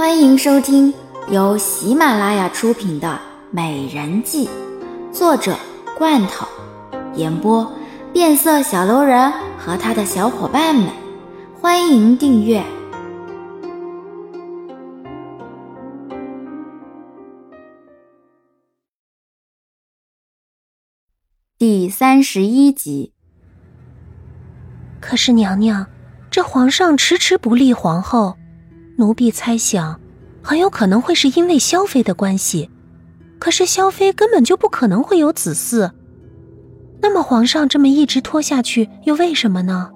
欢迎收听由喜马拉雅出品的《美人计》，作者罐头，演播变色小楼人和他的小伙伴们。欢迎订阅第三十一集。可是娘娘，这皇上迟迟不立皇后，奴婢猜想，很有可能会是因为萧妃的关系。可是萧妃根本就不可能会有子嗣，那么皇上这么一直拖下去，又为什么呢？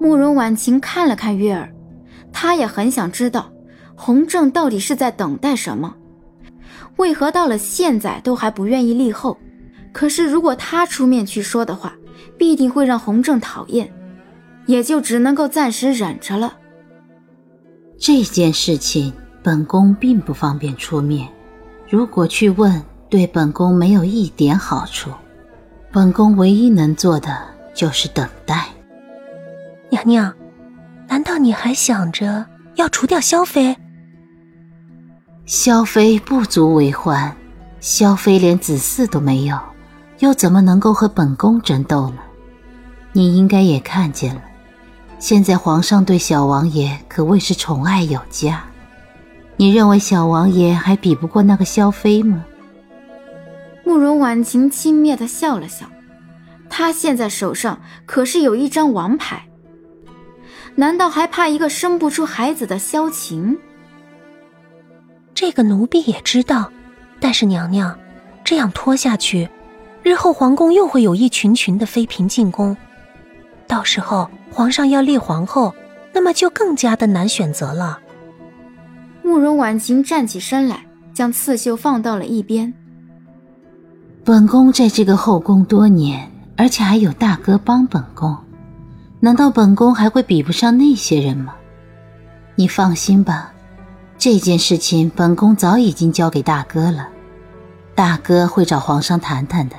慕容婉晴看了看月儿，她也很想知道，弘正到底是在等待什么，为何到了现在都还不愿意立后？可是如果他出面去说的话，必定会让弘正讨厌，也就只能够暂时忍着了。这件事情，本宫并不方便出面。如果去问，对本宫没有一点好处。本宫唯一能做的就是等待。娘娘，难道你还想着要除掉萧妃？萧妃不足为患，萧妃连子嗣都没有。又怎么能够和本宫争斗呢？你应该也看见了，现在皇上对小王爷可谓是宠爱有加。你认为小王爷还比不过那个萧妃吗？慕容婉晴轻蔑的笑了笑，她现在手上可是有一张王牌，难道还怕一个生不出孩子的萧晴？这个奴婢也知道，但是娘娘，这样拖下去。日后皇宫又会有一群群的妃嫔进宫，到时候皇上要立皇后，那么就更加的难选择了。慕容婉晴站起身来，将刺绣放到了一边。本宫在这个后宫多年，而且还有大哥帮本宫，难道本宫还会比不上那些人吗？你放心吧，这件事情本宫早已经交给大哥了，大哥会找皇上谈谈的。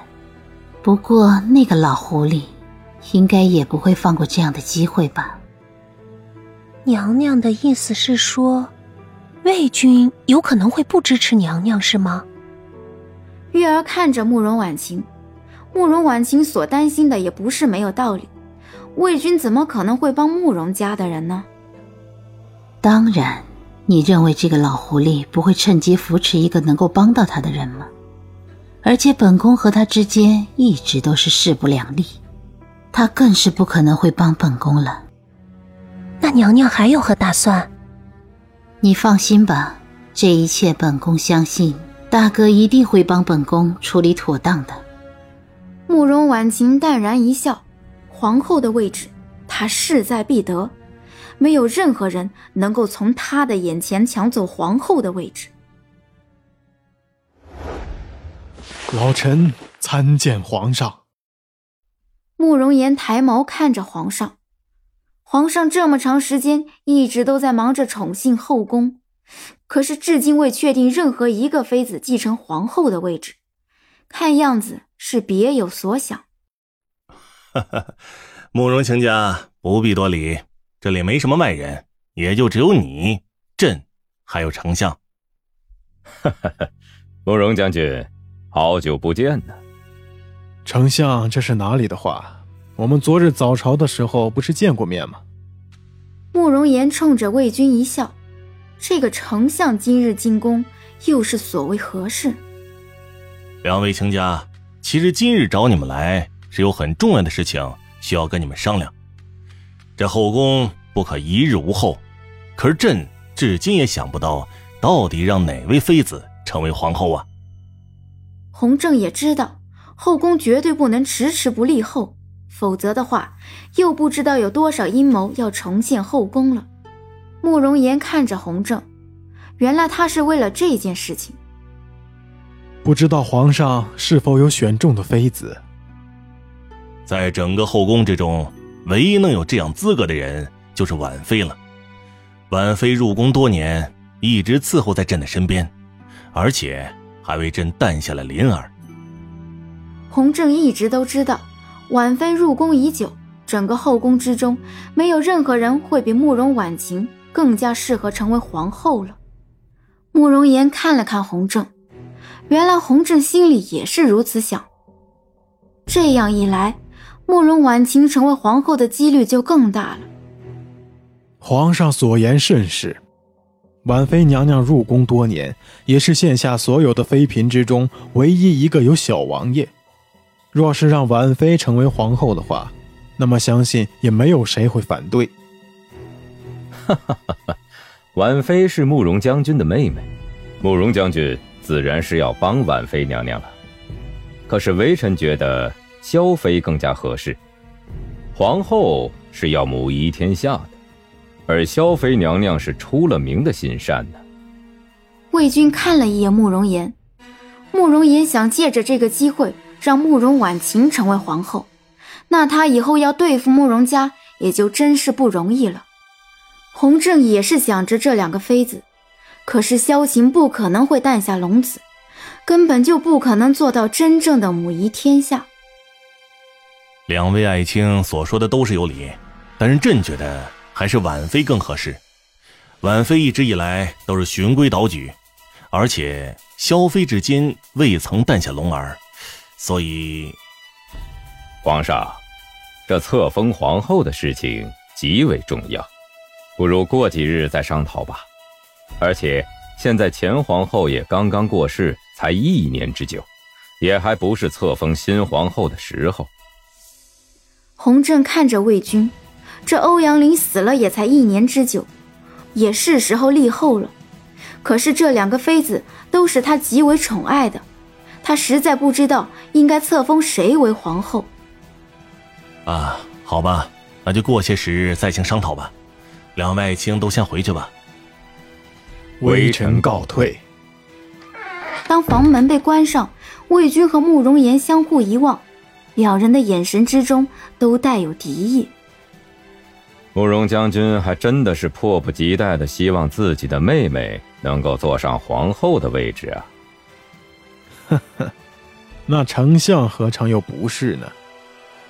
不过，那个老狐狸，应该也不会放过这样的机会吧？娘娘的意思是说，魏军有可能会不支持娘娘，是吗？月儿看着慕容婉晴，慕容婉晴所担心的也不是没有道理。魏军怎么可能会帮慕容家的人呢？当然，你认为这个老狐狸不会趁机扶持一个能够帮到他的人吗？而且本宫和他之间一直都是势不两立，他更是不可能会帮本宫了。那娘娘还有何打算？你放心吧，这一切本宫相信大哥一定会帮本宫处理妥当的。慕容婉晴淡然一笑，皇后的位置，她势在必得，没有任何人能够从她的眼前抢走皇后的位置。老臣参见皇上。慕容岩抬眸看着皇上，皇上这么长时间一直都在忙着宠幸后宫，可是至今未确定任何一个妃子继承皇后的位置，看样子是别有所想。哈哈，慕容卿家不必多礼，这里没什么外人，也就只有你、朕还有丞相。哈哈，慕容将军。好久不见呢，丞相，这是哪里的话？我们昨日早朝的时候不是见过面吗？慕容岩冲着魏军一笑，这个丞相今日进宫，又是所谓何事？两位卿家，其实今日找你们来，是有很重要的事情需要跟你们商量。这后宫不可一日无后，可是朕至今也想不到，到底让哪位妃子成为皇后啊？洪正也知道后宫绝对不能迟迟不立后，否则的话，又不知道有多少阴谋要重现后宫了。慕容岩看着洪正，原来他是为了这件事情。不知道皇上是否有选中的妃子？在整个后宫之中，唯一能有这样资格的人就是婉妃了。婉妃入宫多年，一直伺候在朕的身边，而且。还为朕诞下了麟儿。洪正一直都知道，婉妃入宫已久，整个后宫之中，没有任何人会比慕容婉晴更加适合成为皇后了。慕容岩看了看洪正，原来洪正心里也是如此想。这样一来，慕容婉晴成为皇后的几率就更大了。皇上所言甚是，婉妃娘娘入宫多年，也是现下所有的妃嫔之中唯一一个有小王爷。若是让婉妃成为皇后的话，那么相信也没有谁会反对。哈哈哈哈。婉妃是慕容将军的妹妹，慕容将军自然是要帮婉妃娘娘了。可是微臣觉得萧妃更加合适。皇后是要母仪天下的，而萧妃娘娘是出了名的心善呢。魏军看了一眼慕容岩，慕容岩想借着这个机会让慕容婉晴成为皇后，那他以后要对付慕容家也就真是不容易了。洪正也是想着这两个妃子，可是萧晴不可能会诞下龙子，根本就不可能做到真正的母仪天下。两位爱卿所说的都是有理，但是朕觉得还是婉妃更合适。婉妃一直以来都是循规蹈矩，而且萧妃至今未曾诞下龙儿，所以，皇上，这册封皇后的事情极为重要。不如过几日再商讨吧，而且现在前皇后也刚刚过世，才一年之久，也还不是册封新皇后的时候。洪正看着魏军，这欧阳林死了也才一年之久，也是时候立后了。可是这两个妃子都是他极为宠爱的，他实在不知道应该册封谁为皇后。啊，好吧，那就过些时日再行商讨吧。两位爱卿都先回去吧。微臣告退。当房门被关上，魏军和慕容岩相互一望，两人的眼神之中都带有敌意。慕容将军还真的是迫不及待的希望自己的妹妹能够坐上皇后的位置啊！呵呵，那丞相何尝又不是呢？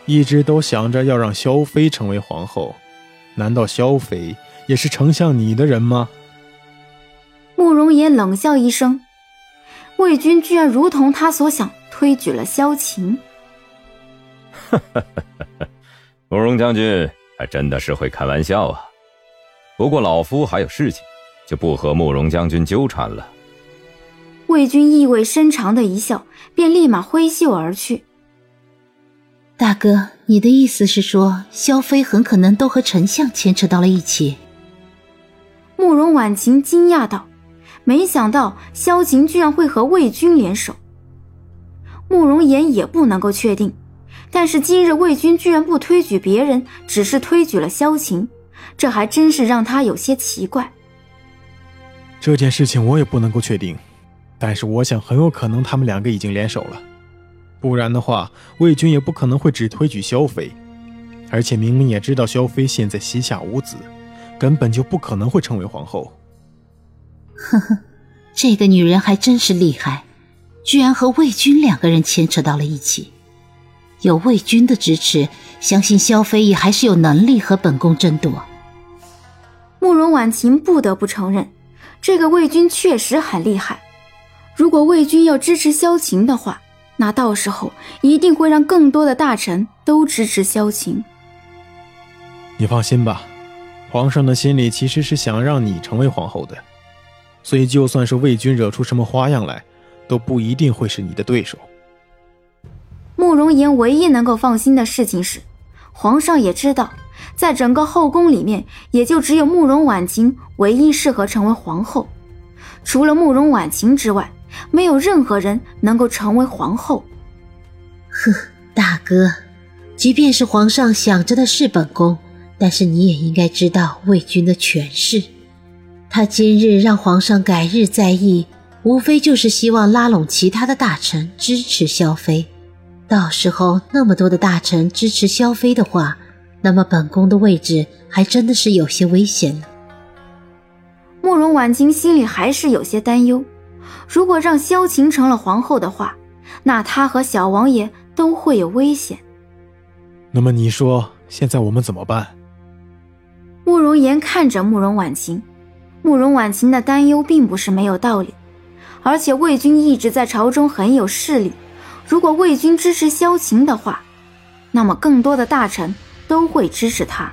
一直都想着要让萧妃成为皇后。难道萧妃也是丞相你的人吗？慕容岩冷笑一声，魏军居然如同他所想，推举了萧晴。哈哈哈哈哈！慕容将军还真的是会开玩笑啊。不过老夫还有事情，就不和慕容将军纠缠了。魏军意味深长的一笑，便立马挥袖而去。大哥，你的意思是说，萧妃很可能都和丞相牵扯到了一起？慕容婉晴惊讶道：“没想到萧晴居然会和魏军联手。”慕容岩也不能够确定，但是今日魏军居然不推举别人，只是推举了萧晴，这还真是让他有些奇怪。这件事情我也不能够确定，但是我想很有可能他们两个已经联手了。不然的话，魏军也不可能会只推举萧妃，而且明明也知道萧妃现在膝下无子，根本就不可能会成为皇后。呵呵，这个女人还真是厉害，居然和魏军两个人牵扯到了一起。有魏军的支持，相信萧妃也还是有能力和本宫争夺。慕容婉晴不得不承认，这个魏军确实很厉害。如果魏军要支持萧晴的话，那到时候一定会让更多的大臣都支持萧晴。你放心吧，皇上的心里其实是想让你成为皇后的，所以就算是魏军惹出什么花样来，都不一定会是你的对手。慕容岩唯一能够放心的事情是，皇上也知道，在整个后宫里面，也就只有慕容婉晴唯一适合成为皇后，除了慕容婉晴之外。没有任何人能够成为皇后。呵，大哥，即便是皇上想着的是本宫，但是你也应该知道魏军的权势。他今日让皇上改日再议，无非就是希望拉拢其他的大臣支持萧妃。到时候那么多的大臣支持萧妃的话，那么本宫的位置还真的是有些危险了。慕容婉清心里还是有些担忧。如果让萧晴成了皇后的话，那她和小王爷都会有危险。那么你说，现在我们怎么办？慕容岩看着慕容婉晴，慕容婉晴的担忧并不是没有道理，而且魏军一直在朝中很有势力，如果魏军支持萧晴的话，那么更多的大臣都会支持他。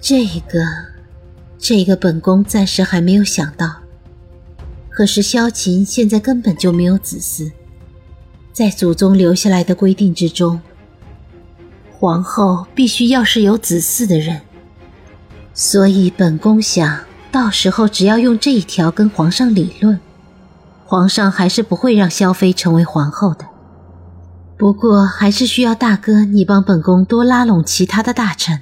这个，这个本宫暂时还没有想到。可是萧晴现在根本就没有子嗣，在祖宗留下来的规定之中，皇后必须要是有子嗣的人。所以本宫想到时候只要用这一条跟皇上理论，皇上还是不会让萧妃成为皇后的。不过还是需要大哥你帮本宫多拉拢其他的大臣。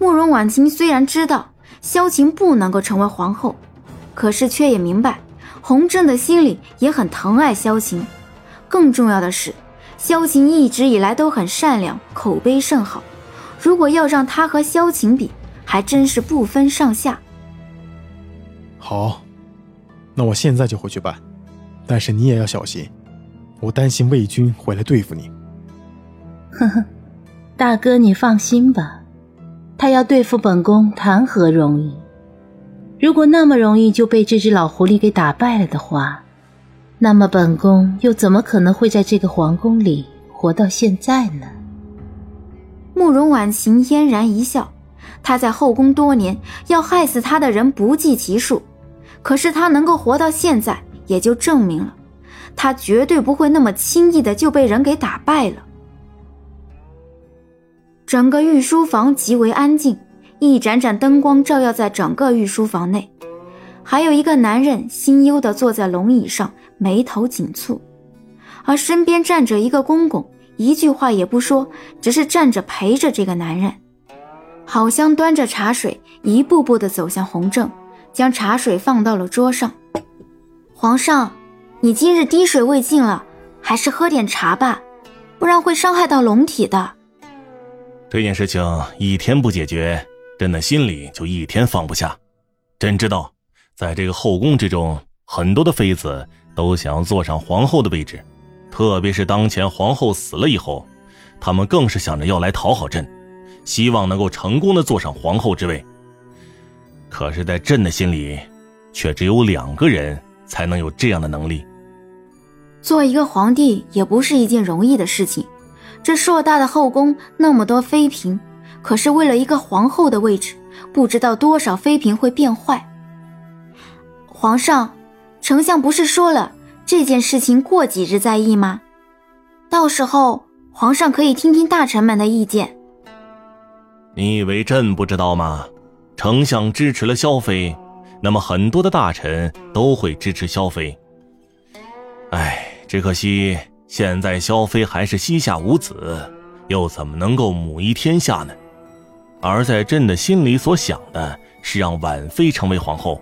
慕容婉清虽然知道萧晴不能够成为皇后，可是却也明白洪震的心里也很疼爱萧晴。更重要的是，萧晴一直以来都很善良，口碑甚好。如果要让他和萧晴比，还真是不分上下。好，那我现在就回去办，但是你也要小心，我担心魏军回来对付你。呵呵，大哥你放心吧，他要对付本宫谈何容易？如果那么容易就被这只老狐狸给打败了的话，那么本宫又怎么可能会在这个皇宫里活到现在呢？慕容婉晴嫣然一笑。她在后宫多年，要害死她的人不计其数，可是她能够活到现在，也就证明了她绝对不会那么轻易的就被人给打败了。整个御书房极为安静，一盏盏灯光照耀在整个御书房内，还有一个男人心忧的坐在龙椅上，眉头紧蹙，而身边站着一个公公，一句话也不说，只是站着陪着这个男人。好香端着茶水，一步步的走向洪正，将茶水放到了桌上。皇上，你今日滴水未进了，还是喝点茶吧，不然会伤害到龙体的。这件事情一天不解决，朕的心里就一天放不下。朕知道，在这个后宫之中，很多的妃子都想要坐上皇后的位置，特别是当前皇后死了以后，他们更是想着要来讨好朕。希望能够成功的坐上皇后之位。可是，在朕的心里，却只有两个人才能有这样的能力。做一个皇帝也不是一件容易的事情。这硕大的后宫，那么多妃嫔，可是为了一个皇后的位置，不知道多少妃嫔会变坏。皇上，丞相不是说了这件事情过几日再议吗？到时候皇上可以听听大臣们的意见。你以为朕不知道吗？丞相支持了萧妃，那么很多的大臣都会支持萧妃。哎，只可惜现在萧妃还是膝下无子，又怎么能够母仪天下呢？而在朕的心里所想的是让婉妃成为皇后。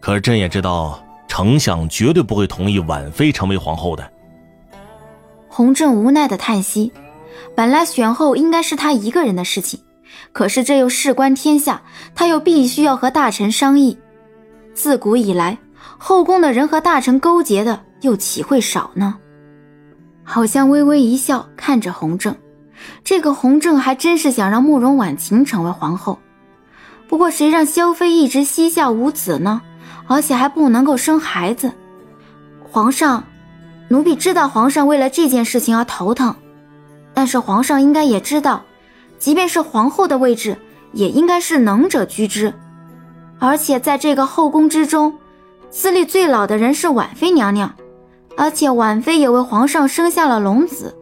可是朕也知道，丞相绝对不会同意婉妃成为皇后的。洪正无奈的叹息。本来选后应该是他一个人的事情，可是这又事关天下，他又必须要和大臣商议。自古以来，后宫的人和大臣勾结的又岂会少呢？好像微微一笑，看着洪正，这个洪正还真是想让慕容婉晴成为皇后。不过谁让萧妃一直膝下无子呢？而且还不能够生孩子。皇上，奴婢知道皇上为了这件事情而头疼。但是皇上应该也知道，即便是皇后的位置，也应该是能者居之。而且在这个后宫之中，资历最老的人是婉妃娘娘，而且婉妃也为皇上生下了龙子。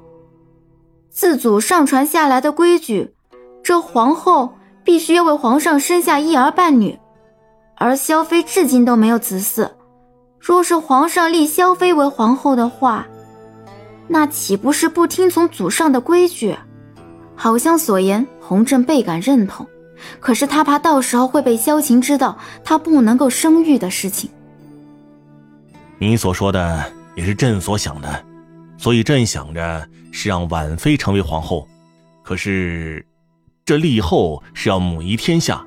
自祖上传下来的规矩，这皇后必须要为皇上生下一儿半女，而萧妃至今都没有子嗣。若是皇上立萧妃为皇后的话，那岂不是不听从祖上的规矩？好像所言，洪震倍感认同。可是他怕到时候会被萧晴知道他不能够生育的事情。你所说的也是朕所想的，所以朕想着是让婉妃成为皇后。可是，这立后是要母仪天下，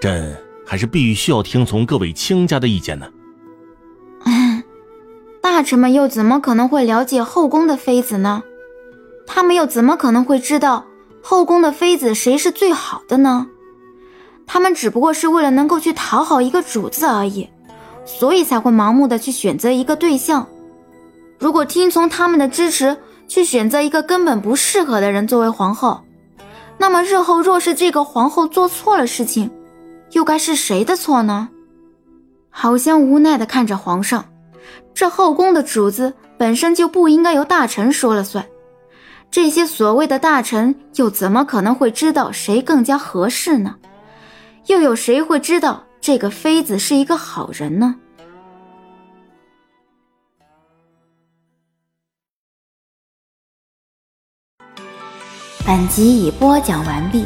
朕还是必须要听从各位卿家的意见呢。大臣们又怎么可能会了解后宫的妃子呢？他们又怎么可能会知道后宫的妃子谁是最好的呢？他们只不过是为了能够去讨好一个主子而已，所以才会盲目的去选择一个对象。如果听从他们的支持，去选择一个根本不适合的人作为皇后，那么日后若是这个皇后做错了事情，又该是谁的错呢？好香无奈的看着皇上，这后宫的主子本身就不应该由大臣说了算，这些所谓的大臣又怎么可能会知道谁更加合适呢？又有谁会知道这个妃子是一个好人呢？本集已播讲完毕。